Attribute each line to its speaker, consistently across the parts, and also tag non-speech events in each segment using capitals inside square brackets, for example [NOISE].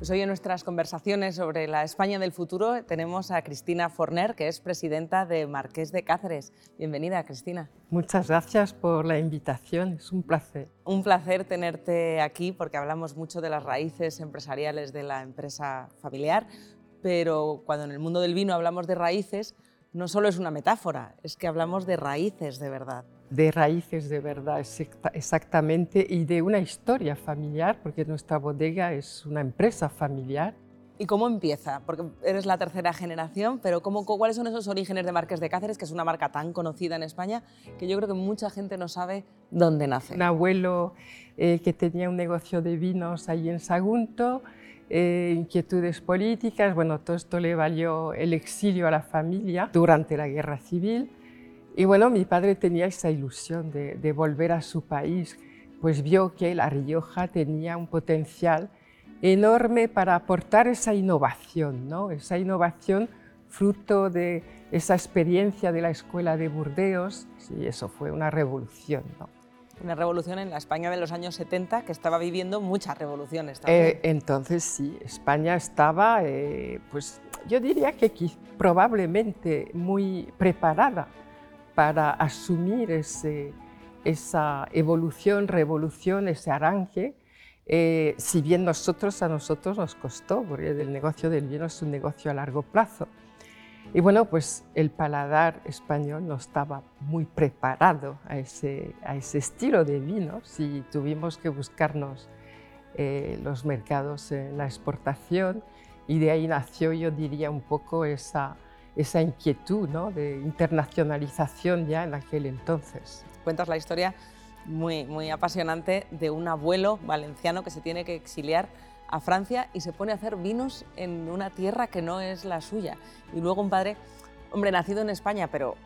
Speaker 1: Pues hoy en nuestras conversaciones sobre la España del futuro tenemos a Cristina Forner, que es presidenta de Marqués de Cáceres. Bienvenida, Cristina.
Speaker 2: Muchas gracias por la invitación, es un placer.
Speaker 1: Un placer tenerte aquí porque hablamos mucho de las raíces empresariales de la empresa familiar, pero cuando en el mundo del vino hablamos de raíces, no solo es una metáfora, es que hablamos de raíces de verdad
Speaker 2: de raíces de verdad exactamente y de una historia familiar, porque nuestra bodega es una empresa familiar.
Speaker 1: ¿Y cómo empieza? Porque eres la tercera generación, pero ¿cómo, ¿cuáles son esos orígenes de Marques de Cáceres, que es una marca tan conocida en España que yo creo que mucha gente no sabe dónde nace?
Speaker 2: Un abuelo eh, que tenía un negocio de vinos ahí en Sagunto, eh, inquietudes políticas, bueno, todo esto le valió el exilio a la familia durante la guerra civil y bueno, mi padre tenía esa ilusión de, volver a su país, pues vio que La Rioja tenía un potencial enorme para aportar esa innovación, ¿no? esa innovación fruto de esa experiencia de la escuela de Burdeos, y eso fue una revolución. ¿no?
Speaker 1: Una revolución en la España de los años 70 que estaba viviendo muchas revoluciones
Speaker 2: eh, entonces sí, España estaba, eh, pues yo diría que probablemente muy preparada para asumir ese, esa evolución, revolución, ese arranque, eh, si bien nosotros a nosotros nos costó, porque el negocio del vino es un negocio a largo plazo. Y bueno, pues el paladar español no estaba muy preparado a ese, a ese estilo de vinos y tuvimos que buscarnos eh, los mercados en la exportación y de ahí nació, yo diría, un poco esa, esa inquietud ¿no? de internacionalización ya en aquel entonces.
Speaker 1: Cuentas la historia muy, muy apasionante de un abuelo valenciano que se tiene que exiliar a Francia y se pone a hacer vinos en una tierra que no es la suya. Y luego un padre, hombre, nacido en España, pero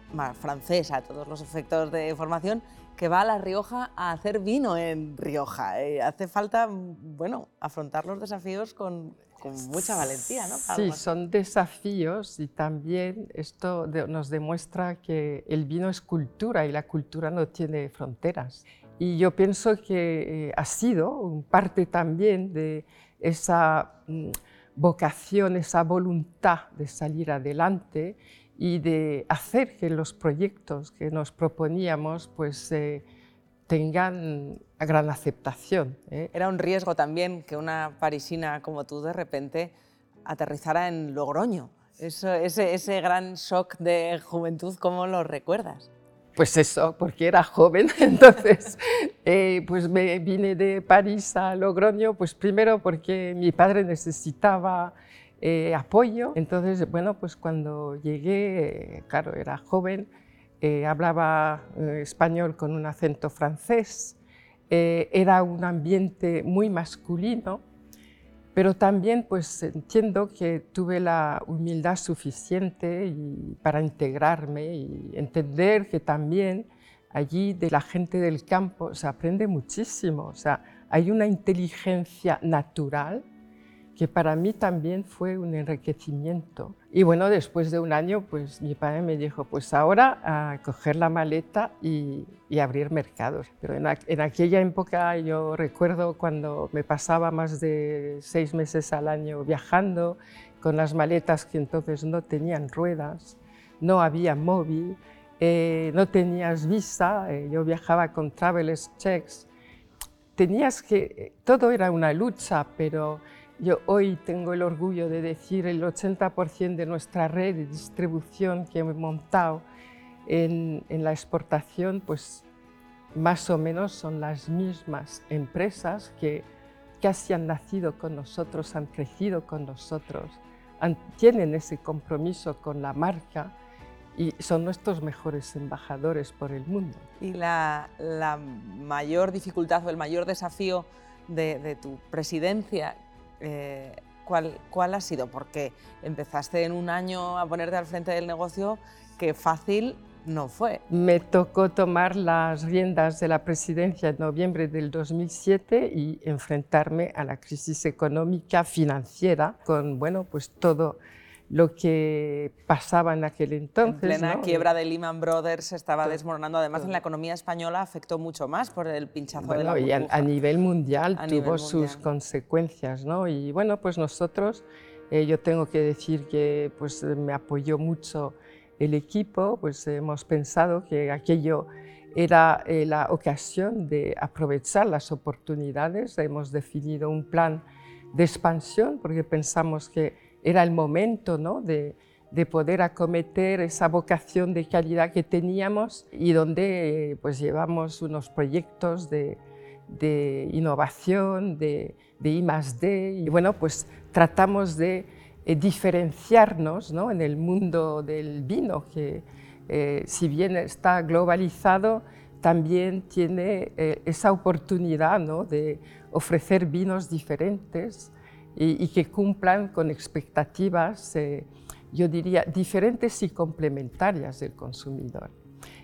Speaker 1: francés a todos los efectos de formación, que va a La Rioja a hacer vino en Rioja. Eh, hace falta, bueno, afrontar los desafíos con, con mucha valentía, ¿no?
Speaker 2: Sí, son desafíos y también esto nos demuestra que el vino es cultura y la cultura no tiene fronteras. Y yo pienso que eh, ha sido parte también de esa mm, vocación, esa voluntad de salir adelante y de hacer que los proyectos que nos proponíamos pues, eh, tengan gran aceptación.
Speaker 1: ¿eh? Era un riesgo también que una parisina como tú de repente aterrizara en Logroño. ese, ese, gran shock de juventud, ¿cómo lo recuerdas?
Speaker 2: Pues eso, porque era joven, [LAUGHS] entonces eh, pues me vine de París a Logroño, pues primero porque mi padre necesitaba eh, apoyo, entonces bueno, pues cuando llegué, claro, era joven, eh, hablaba eh, español con un acento francés, eh, era un ambiente muy masculino, pero también pues entiendo que tuve la humildad suficiente y para integrarme y entender que también allí de la gente del campo se aprende muchísimo, o sea, hay una inteligencia natural que para mí también fue un enriquecimiento. Y bueno, después de un año, pues mi padre me dijo, pues ahora a coger la maleta y, abrir mercados. Pero en, en, aquella época yo recuerdo cuando me pasaba más de seis meses al año viajando con las maletas que entonces no tenían ruedas, no había móvil, eh, no tenías visa, eh, yo viajaba con Travelers Checks. Tenías que, todo era una lucha, pero yo hoy tengo el orgullo de decir el 80% de nuestra red de distribución que hemos montado en, la exportación, pues más o menos son las mismas empresas que casi han nacido con nosotros, han crecido con nosotros, tienen ese compromiso con la marca y son nuestros mejores embajadores por el mundo.
Speaker 1: Y la, mayor dificultad o el mayor desafío de, de tu presidencia eh, ¿cuál, ¿cuál ha sido? Porque empezaste en un año a ponerte al frente del negocio que fácil no fue.
Speaker 2: Me tocó tomar las riendas de la presidencia en noviembre del 2007 y enfrentarme a la crisis económica financiera con bueno, pues todo lo que pasaba en aquel entonces.
Speaker 1: En plena quiebra de Lehman Brothers se estaba desmoronando. Además, en la economía española afectó mucho más por el pinchazo de la
Speaker 2: y a, nivel mundial tuvo sus consecuencias. ¿no? Y bueno, pues nosotros, eh, yo tengo que decir que pues, me apoyó mucho el equipo, pues hemos pensado que aquello era eh, la ocasión de aprovechar las oportunidades. Hemos definido un plan de expansión porque pensamos que era el momento ¿no? de, de, poder acometer esa vocación de calidad que teníamos y donde pues, llevamos unos proyectos de, innovación, de, de y bueno, pues tratamos de eh, diferenciarnos ¿no? en el mundo del vino, que eh, si bien está globalizado, también tiene eh, esa oportunidad ¿no? de ofrecer vinos diferentes y, que cumplan con expectativas, yo diría, diferentes y complementarias del consumidor.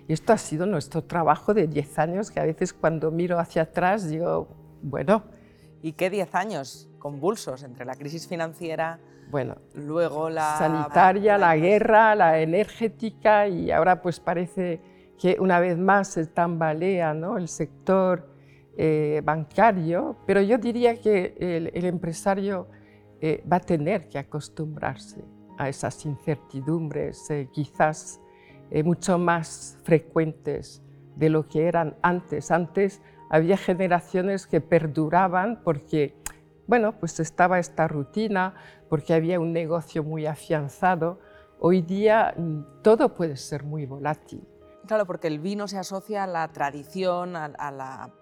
Speaker 2: Y esto ha sido nuestro trabajo de 10 años, que a veces cuando miro hacia atrás digo, bueno...
Speaker 1: ¿Y qué 10 años convulsos entre la crisis financiera,
Speaker 2: bueno,
Speaker 1: luego la
Speaker 2: sanitaria, la guerra, la energética y ahora pues parece que una vez más se tambalea ¿no? el sector eh, bancario, pero yo diría que el, empresario eh, va a tener que acostumbrarse a esas incertidumbres, eh, quizás mucho más frecuentes de lo que eran antes. Antes había generaciones que perduraban porque bueno, pues estaba esta rutina porque había un negocio muy afianzado. Hoy día mm, todo puede ser muy volátil.
Speaker 1: Claro, porque el vino se asocia a la tradición, a, la,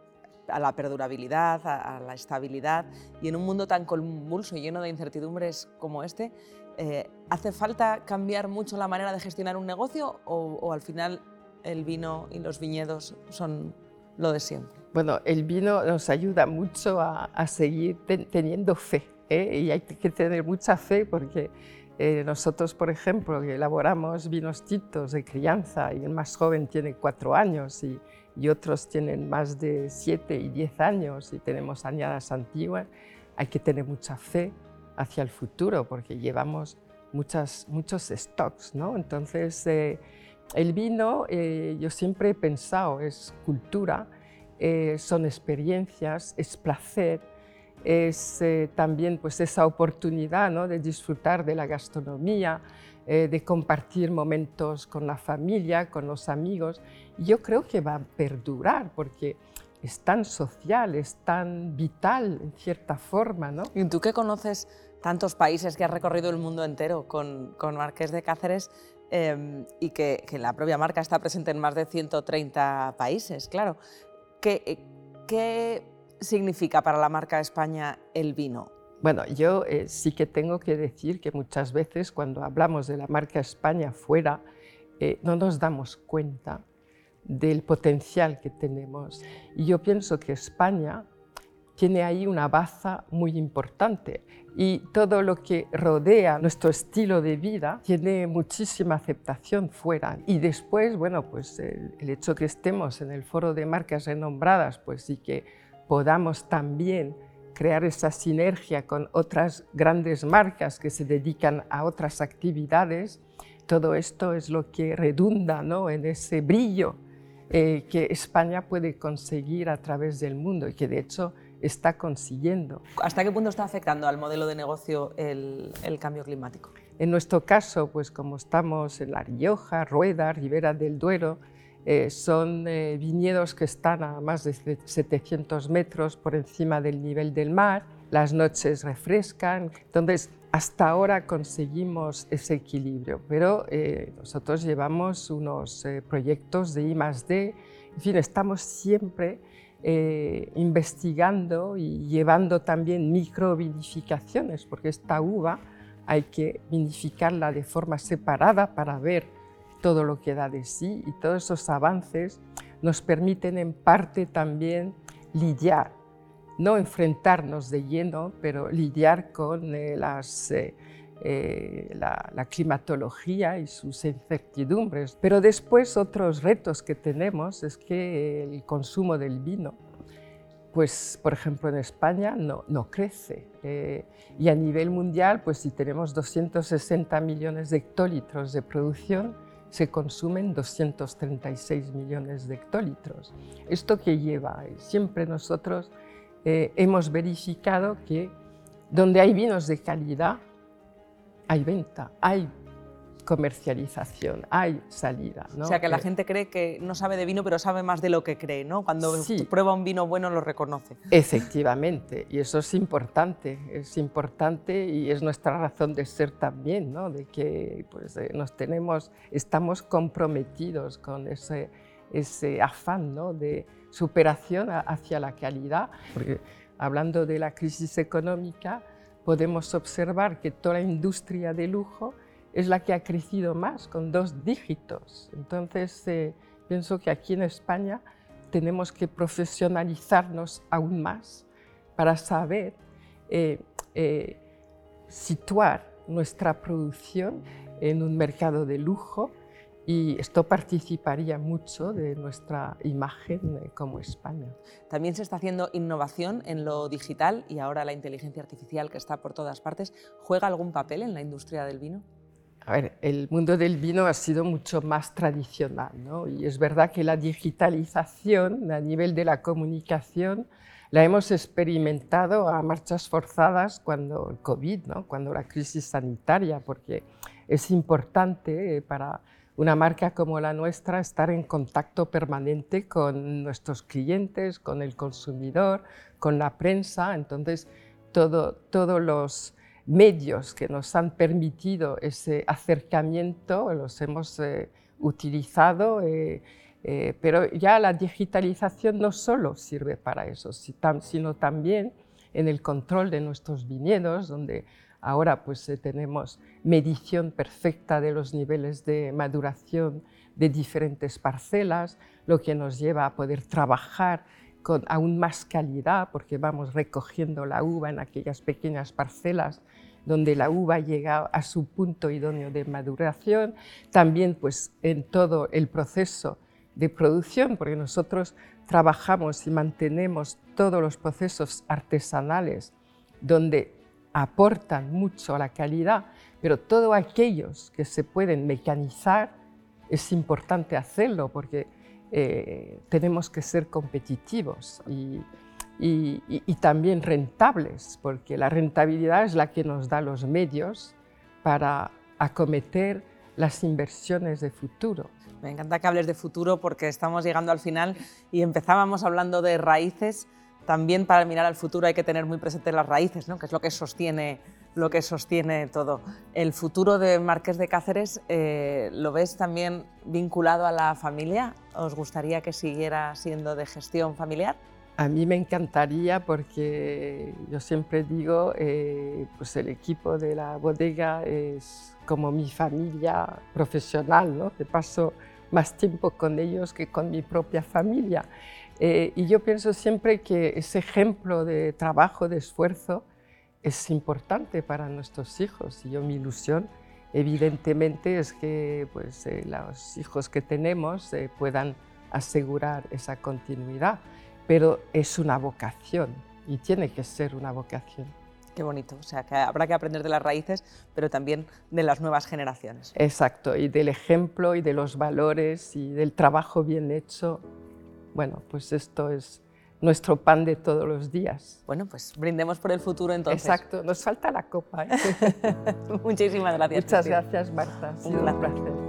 Speaker 1: perdurabilidad, a, la estabilidad, y en un mundo tan convulso y lleno de incertidumbres como este, eh, ¿hace falta cambiar mucho la manera de gestionar un negocio o al final el vino y los viñedos son lo de siempre?
Speaker 2: Bueno, el vino nos ayuda mucho a, seguir teniendo fe ¿eh? y hay que tener mucha fe porque eh, nosotros, por ejemplo, elaboramos vinos tintos de crianza y el más joven tiene cuatro años y, y otros tienen más de siete y diez años y tenemos añadas antiguas, hay que tener mucha fe hacia el futuro porque llevamos muchas, muchos stocks, ¿no? Entonces, eh, el vino, yo siempre he pensado, es cultura, eh, son experiencias, es placer, es eh, también pues, esa oportunidad ¿no? de disfrutar de la gastronomía, eh, de compartir momentos con la familia, con los amigos. Yo creo que va a perdurar porque es tan social, es tan vital en cierta forma. ¿no?
Speaker 1: Y tú que conoces tantos países, que has recorrido el mundo entero con, con Marqués de Cáceres, em, y que, que, la propia marca está presente en más de 130 países, claro. Eh, ¿Qué, significa para la marca España el vino?
Speaker 2: Bueno, yo eh, sí que tengo que decir que muchas veces cuando hablamos de la marca España fuera, eh, no nos damos cuenta del potencial que tenemos. Y yo pienso que España tiene ahí una baza muy importante y todo lo que rodea nuestro estilo de vida tiene muchísima aceptación fuera. Y después, bueno, pues el, el hecho que estemos en el foro de marcas renombradas, pues sí que podamos también crear esa sinergia con otras grandes marcas que se dedican a otras actividades, todo esto es lo que redunda ¿no? en ese brillo eh, que España puede conseguir a través del mundo y que de hecho está consiguiendo.
Speaker 1: ¿Hasta qué punto está afectando al modelo de negocio el, cambio climático?
Speaker 2: En nuestro caso, pues como estamos en La Rioja, Rueda, Ribera del Duero, eh, son eh, viñedos que están a más de 700 metros por encima del nivel del mar, las noches refrescan, entonces hasta ahora conseguimos ese equilibrio, pero eh, nosotros llevamos unos proyectos de I +D, en fin, estamos siempre eh, investigando y llevando también microvinificaciones, porque esta uva hay que vinificarla de forma separada para ver todo lo que da de sí y todos esos avances nos permiten en parte también lidiar no enfrentarnos de lleno, pero lidiar con eh, las, eh, eh, la, la, climatología y sus incertidumbres. Pero después otros retos que tenemos es que el consumo del vino, pues por ejemplo en España no, no crece. y a nivel mundial, pues si tenemos 260 millones de hectolitros de producción, se consumen 236 millones de hectolitros. ¿Esto qué lleva? Siempre nosotros eh, hemos verificado que donde hay vinos de calidad, hay venta, hay comercialización, hay salida.
Speaker 1: O sea, que la gente cree que no sabe de vino, pero sabe más de lo que cree, ¿no? Cuando prueba un vino bueno lo reconoce.
Speaker 2: Efectivamente, y eso es importante, es importante y es nuestra razón de ser también, ¿no? De que pues, eh, nos tenemos, estamos comprometidos con ese, ese afán. De, superación hacia la calidad, porque hablando de la crisis económica, podemos observar que toda la industria de lujo es la que ha crecido más, con dos dígitos. Entonces, eh, pienso que aquí en España tenemos que profesionalizarnos aún más para saber eh, eh, situar nuestra producción en un mercado de lujo y esto participaría mucho de nuestra imagen eh, como España.
Speaker 1: También se está haciendo innovación en lo digital y ahora la inteligencia artificial que está por todas partes. ¿Juega algún papel en la industria del vino?
Speaker 2: A ver, el mundo del vino ha sido mucho más tradicional ¿no? y es verdad que la digitalización a nivel de la comunicación la hemos experimentado a marchas forzadas cuando el COVID, ¿no? cuando la crisis sanitaria, porque es importante eh, para una marca como la nuestra estar en contacto permanente con nuestros clientes, con el consumidor, con la prensa. Entonces, todo, todos los medios que nos han permitido ese acercamiento los hemos eh, utilizado, eh, eh, pero ya la digitalización no solo sirve para eso, sino también en el control de nuestros viñedos, donde Ahora pues eh, tenemos medición perfecta de los niveles de maduración de diferentes parcelas, lo que nos lleva a poder trabajar con aún más calidad porque vamos recogiendo la uva en aquellas pequeñas parcelas donde la uva llega a su punto idóneo de maduración, también pues en todo el proceso de producción, porque nosotros trabajamos y mantenemos todos los procesos artesanales donde aportan mucho a la calidad, pero todos aquellos que se pueden mecanizar es importante hacerlo porque eh, tenemos que ser competitivos y, también rentables, porque la rentabilidad es la que nos da los medios para acometer las inversiones de futuro.
Speaker 1: Me encanta que hables de futuro porque estamos llegando al final y empezábamos hablando de raíces también para mirar al futuro hay que tener muy presente las raíces, ¿no? que es lo que sostiene, lo que sostiene todo. El futuro de Marqués de Cáceres, eh, ¿lo ves también vinculado a la familia? ¿Os gustaría que siguiera siendo de gestión familiar?
Speaker 2: A mí me encantaría porque yo siempre digo, eh, pues el equipo de la bodega es como mi familia profesional, ¿no? que paso más tiempo con ellos que con mi propia familia. Eh, y yo pienso siempre que ese ejemplo de trabajo, de esfuerzo, es importante para nuestros hijos. Y yo mi ilusión, evidentemente, es que pues, eh, los hijos que tenemos eh, puedan asegurar esa continuidad. Pero es una vocación y tiene que ser una vocación.
Speaker 1: Qué bonito, o sea, que habrá que aprender de las raíces, pero también de las nuevas generaciones.
Speaker 2: Exacto, y del ejemplo y de los valores y del trabajo bien hecho bueno, pues esto es nuestro pan de todos los días.
Speaker 1: Bueno, pues brindemos por el futuro entonces.
Speaker 2: Exacto, nos falta la copa. ¿eh? [LAUGHS]
Speaker 1: Muchísimas gracias.
Speaker 2: Muchas gracias, Marta.
Speaker 1: un placer.